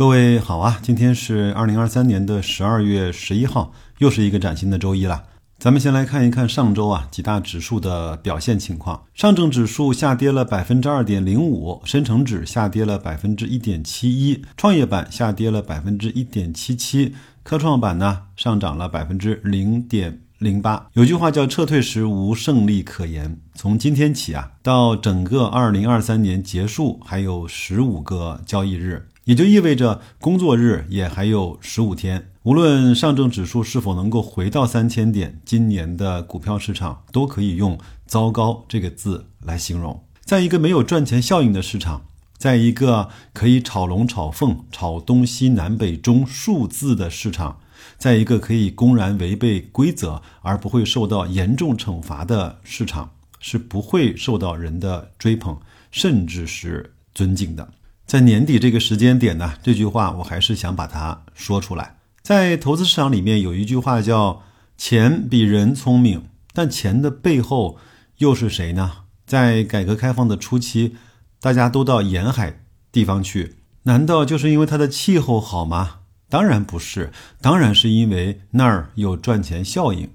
各位好啊，今天是二零二三年的十二月十一号，又是一个崭新的周一了。咱们先来看一看上周啊几大指数的表现情况。上证指数下跌了百分之二点零五，深成指下跌了百分之一点七一，创业板下跌了百分之一点七七，科创板呢上涨了百分之零点零八。有句话叫“撤退时无胜利可言”。从今天起啊，到整个二零二三年结束还有十五个交易日。也就意味着工作日也还有十五天，无论上证指数是否能够回到三千点，今年的股票市场都可以用“糟糕”这个字来形容。在一个没有赚钱效应的市场，在一个可以炒龙、炒凤、炒东西南北中数字的市场，在一个可以公然违背规则而不会受到严重惩罚的市场，是不会受到人的追捧，甚至是尊敬的。在年底这个时间点呢，这句话我还是想把它说出来。在投资市场里面有一句话叫“钱比人聪明”，但钱的背后又是谁呢？在改革开放的初期，大家都到沿海地方去，难道就是因为它的气候好吗？当然不是，当然是因为那儿有赚钱效应，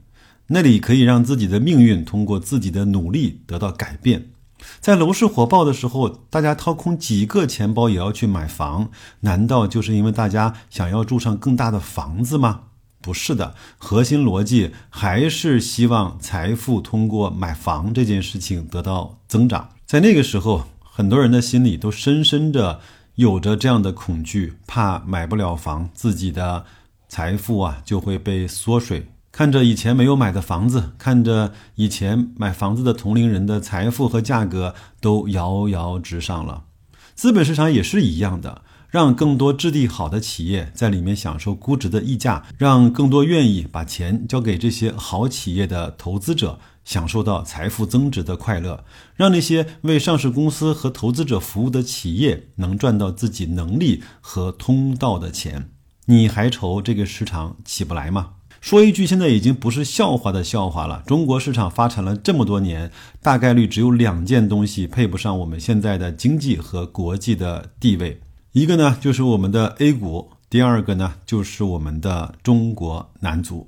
那里可以让自己的命运通过自己的努力得到改变。在楼市火爆的时候，大家掏空几个钱包也要去买房，难道就是因为大家想要住上更大的房子吗？不是的，核心逻辑还是希望财富通过买房这件事情得到增长。在那个时候，很多人的心里都深深的有着这样的恐惧，怕买不了房，自己的财富啊就会被缩水。看着以前没有买的房子，看着以前买房子的同龄人的财富和价格都遥遥直上了，资本市场也是一样的，让更多质地好的企业在里面享受估值的溢价，让更多愿意把钱交给这些好企业的投资者享受到财富增值的快乐，让那些为上市公司和投资者服务的企业能赚到自己能力和通道的钱，你还愁这个市场起不来吗？说一句，现在已经不是笑话的笑话了。中国市场发展了这么多年，大概率只有两件东西配不上我们现在的经济和国际的地位，一个呢就是我们的 A 股，第二个呢就是我们的中国男足。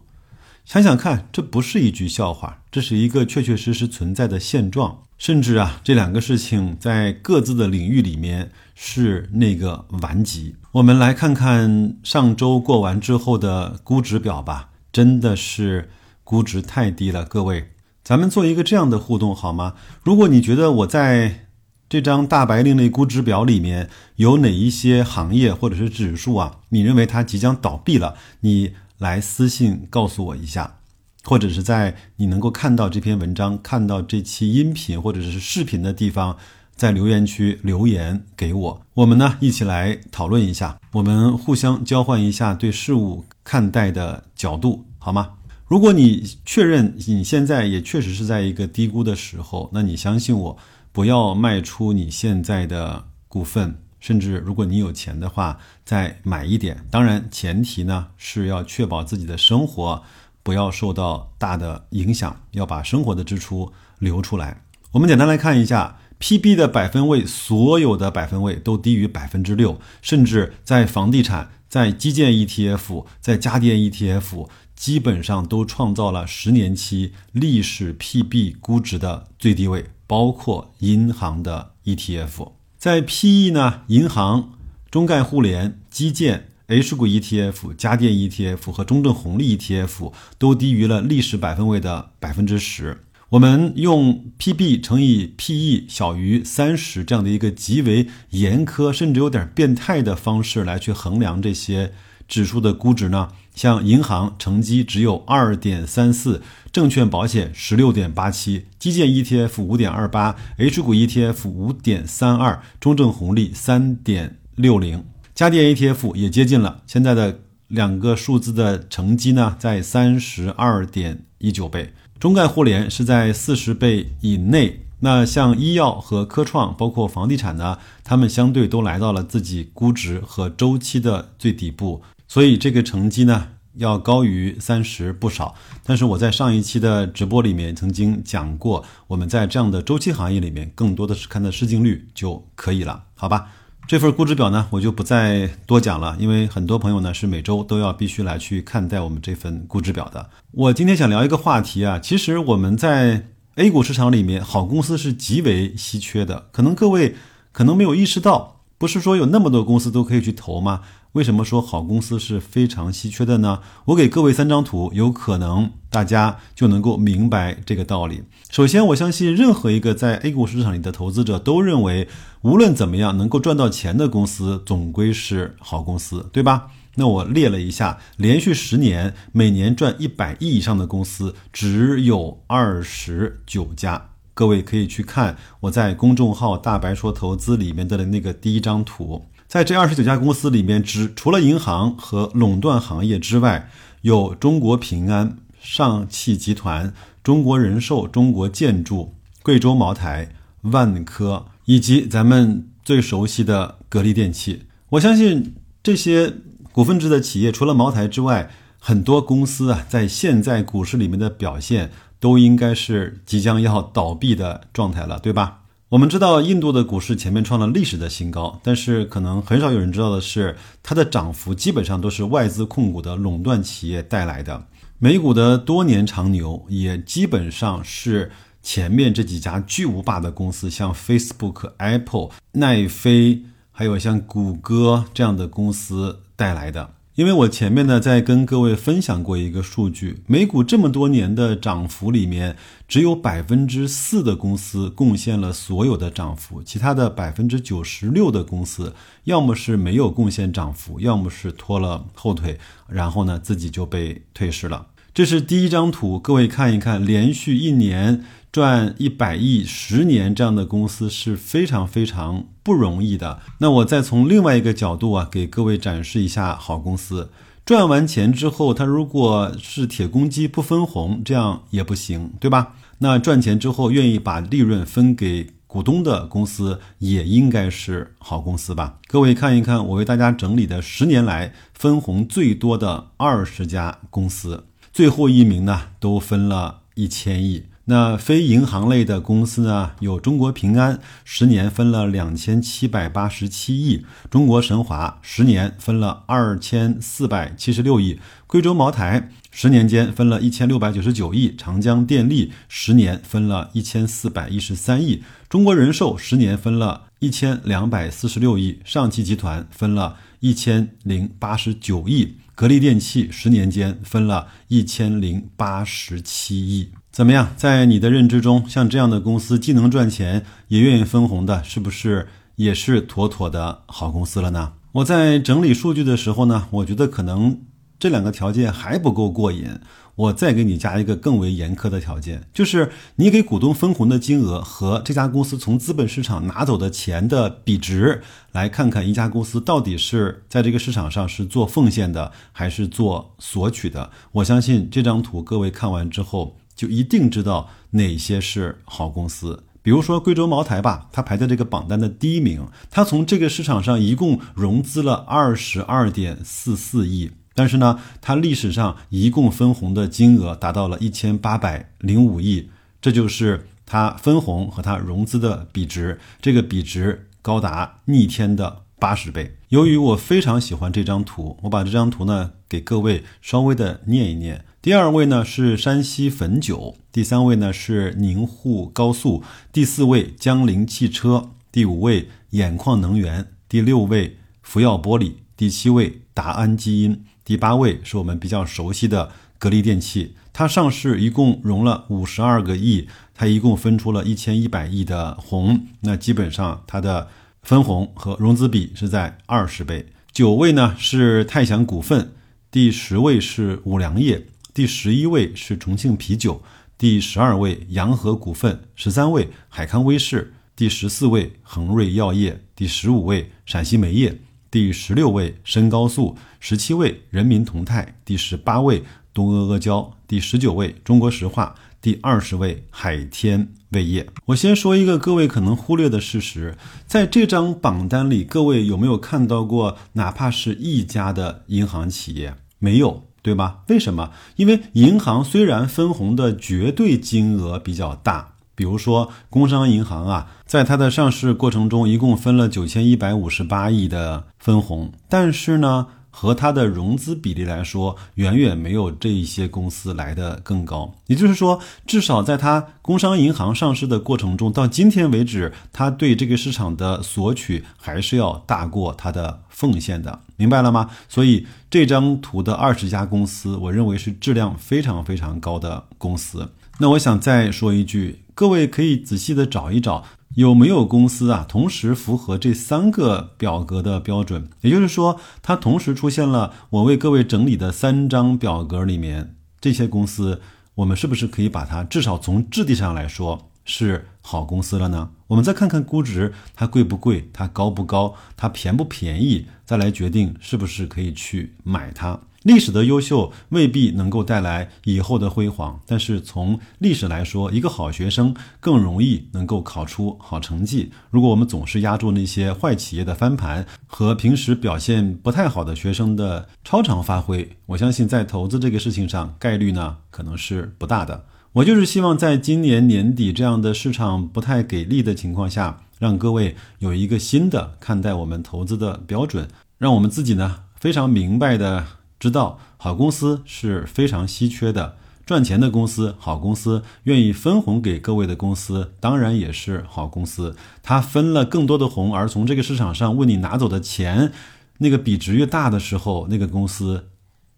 想想看，这不是一句笑话，这是一个确确实实存在的现状。甚至啊，这两个事情在各自的领域里面是那个顽疾。我们来看看上周过完之后的估值表吧。真的是估值太低了，各位，咱们做一个这样的互动好吗？如果你觉得我在这张大白另类估值表里面有哪一些行业或者是指数啊，你认为它即将倒闭了，你来私信告诉我一下，或者是在你能够看到这篇文章、看到这期音频或者是视频的地方，在留言区留言给我，我们呢一起来讨论一下，我们互相交换一下对事物看待的角度。好吗？如果你确认你现在也确实是在一个低估的时候，那你相信我，不要卖出你现在的股份，甚至如果你有钱的话，再买一点。当然，前提呢是要确保自己的生活不要受到大的影响，要把生活的支出留出来。我们简单来看一下，PB 的百分位，所有的百分位都低于百分之六，甚至在房地产、在基建 ETF、在家电 ETF。基本上都创造了十年期历史 PB 估值的最低位，包括银行的 ETF。在 PE 呢，银行、中概互联、基建、H 股 ETF、家电 ETF 和中证红利 ETF 都低于了历史百分位的百分之十。我们用 PB 乘以 PE 小于三十这样的一个极为严苛，甚至有点变态的方式来去衡量这些。指数的估值呢？像银行成绩只有二点三四，证券保险十六点八七，基建 ETF 五点二八，H 股 ETF 五点三二，中证红利三点六零，家电 ETF 也接近了。现在的两个数字的成绩呢，在三十二点一九倍，中概互联是在四十倍以内。那像医药和科创，包括房地产呢，他们相对都来到了自己估值和周期的最底部。所以这个成绩呢要高于三十不少，但是我在上一期的直播里面曾经讲过，我们在这样的周期行业里面，更多的是看的市净率就可以了，好吧？这份估值表呢，我就不再多讲了，因为很多朋友呢是每周都要必须来去看待我们这份估值表的。我今天想聊一个话题啊，其实我们在 A 股市场里面，好公司是极为稀缺的，可能各位可能没有意识到。不是说有那么多公司都可以去投吗？为什么说好公司是非常稀缺的呢？我给各位三张图，有可能大家就能够明白这个道理。首先，我相信任何一个在 A 股市场里的投资者都认为，无论怎么样能够赚到钱的公司，总归是好公司，对吧？那我列了一下，连续十年每年赚一百亿以上的公司只有二十九家。各位可以去看我在公众号“大白说投资”里面的那个第一张图，在这二十九家公司里面，只除了银行和垄断行业之外，有中国平安、上汽集团、中国人寿、中国建筑、贵州茅台、万科，以及咱们最熟悉的格力电器。我相信这些股份制的企业，除了茅台之外，很多公司啊，在现在股市里面的表现。都应该是即将要倒闭的状态了，对吧？我们知道印度的股市前面创了历史的新高，但是可能很少有人知道的是，它的涨幅基本上都是外资控股的垄断企业带来的。美股的多年长牛也基本上是前面这几家巨无霸的公司，像 Facebook、Apple、奈飞，还有像谷歌这样的公司带来的。因为我前面呢在跟各位分享过一个数据，美股这么多年的涨幅里面，只有百分之四的公司贡献了所有的涨幅，其他的百分之九十六的公司，要么是没有贡献涨幅，要么是拖了后腿，然后呢自己就被退市了。这是第一张图，各位看一看，连续一年。赚一百亿十年这样的公司是非常非常不容易的。那我再从另外一个角度啊，给各位展示一下好公司赚完钱之后，它如果是铁公鸡不分红，这样也不行，对吧？那赚钱之后愿意把利润分给股东的公司，也应该是好公司吧？各位看一看，我为大家整理的十年来分红最多的二十家公司，最后一名呢都分了一千亿。那非银行类的公司呢？有中国平安，十年分了两千七百八十七亿；中国神华十年分了二千四百七十六亿；贵州茅台十年间分了一千六百九十九亿；长江电力十年分了一千四百一十三亿；中国人寿十年分了一千两百四十六亿；上汽集团分了一千零八十九亿；格力电器十年间分了一千零八十七亿。怎么样，在你的认知中，像这样的公司既能赚钱也愿意分红的，是不是也是妥妥的好公司了呢？我在整理数据的时候呢，我觉得可能这两个条件还不够过瘾，我再给你加一个更为严苛的条件，就是你给股东分红的金额和这家公司从资本市场拿走的钱的比值，来看看一家公司到底是在这个市场上是做奉献的，还是做索取的。我相信这张图各位看完之后。就一定知道哪些是好公司，比如说贵州茅台吧，它排在这个榜单的第一名。它从这个市场上一共融资了二十二点四四亿，但是呢，它历史上一共分红的金额达到了一千八百零五亿，这就是它分红和它融资的比值，这个比值高达逆天的八十倍。由于我非常喜欢这张图，我把这张图呢给各位稍微的念一念。第二位呢是山西汾酒，第三位呢是宁沪高速，第四位江铃汽车，第五位眼矿能源，第六位福耀玻璃，第七位达安基因，第八位是我们比较熟悉的格力电器。它上市一共融了五十二个亿，它一共分出了一千一百亿的红，那基本上它的分红和融资比是在二十倍。九位呢是泰祥股份，第十位是五粮液。第十一位是重庆啤酒，第十二位洋河股份，十三位海康威视，第十四位恒瑞药业，第十五位陕西煤业，第十六位深高速，十七位人民同泰，第十八位东阿阿胶，第十九位中国石化，第二十位海天味业。我先说一个各位可能忽略的事实，在这张榜单里，各位有没有看到过哪怕是一家的银行企业？没有。对吧？为什么？因为银行虽然分红的绝对金额比较大，比如说工商银行啊，在它的上市过程中，一共分了九千一百五十八亿的分红，但是呢。和它的融资比例来说，远远没有这一些公司来的更高。也就是说，至少在它工商银行上市的过程中，到今天为止，它对这个市场的索取还是要大过它的奉献的，明白了吗？所以这张图的二十家公司，我认为是质量非常非常高的公司。那我想再说一句，各位可以仔细的找一找。有没有公司啊，同时符合这三个表格的标准？也就是说，它同时出现了我为各位整理的三张表格里面，这些公司，我们是不是可以把它至少从质地上来说是好公司了呢？我们再看看估值，它贵不贵？它高不高？它便不便宜？再来决定是不是可以去买它。历史的优秀未必能够带来以后的辉煌，但是从历史来说，一个好学生更容易能够考出好成绩。如果我们总是压住那些坏企业的翻盘和平时表现不太好的学生的超常发挥，我相信在投资这个事情上概率呢可能是不大的。我就是希望在今年年底这样的市场不太给力的情况下，让各位有一个新的看待我们投资的标准，让我们自己呢非常明白的。知道好公司是非常稀缺的，赚钱的公司，好公司愿意分红给各位的公司，当然也是好公司。他分了更多的红，而从这个市场上为你拿走的钱，那个比值越大的时候，那个公司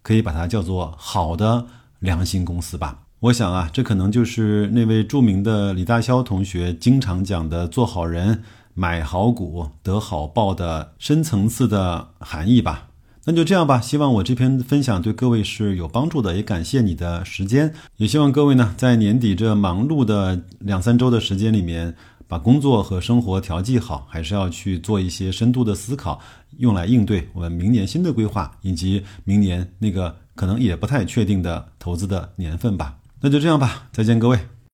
可以把它叫做好的良心公司吧。我想啊，这可能就是那位著名的李大霄同学经常讲的“做好人，买好股，得好报”的深层次的含义吧。那就这样吧，希望我这篇分享对各位是有帮助的，也感谢你的时间，也希望各位呢在年底这忙碌的两三周的时间里面，把工作和生活调剂好，还是要去做一些深度的思考，用来应对我们明年新的规划，以及明年那个可能也不太确定的投资的年份吧。那就这样吧，再见各位。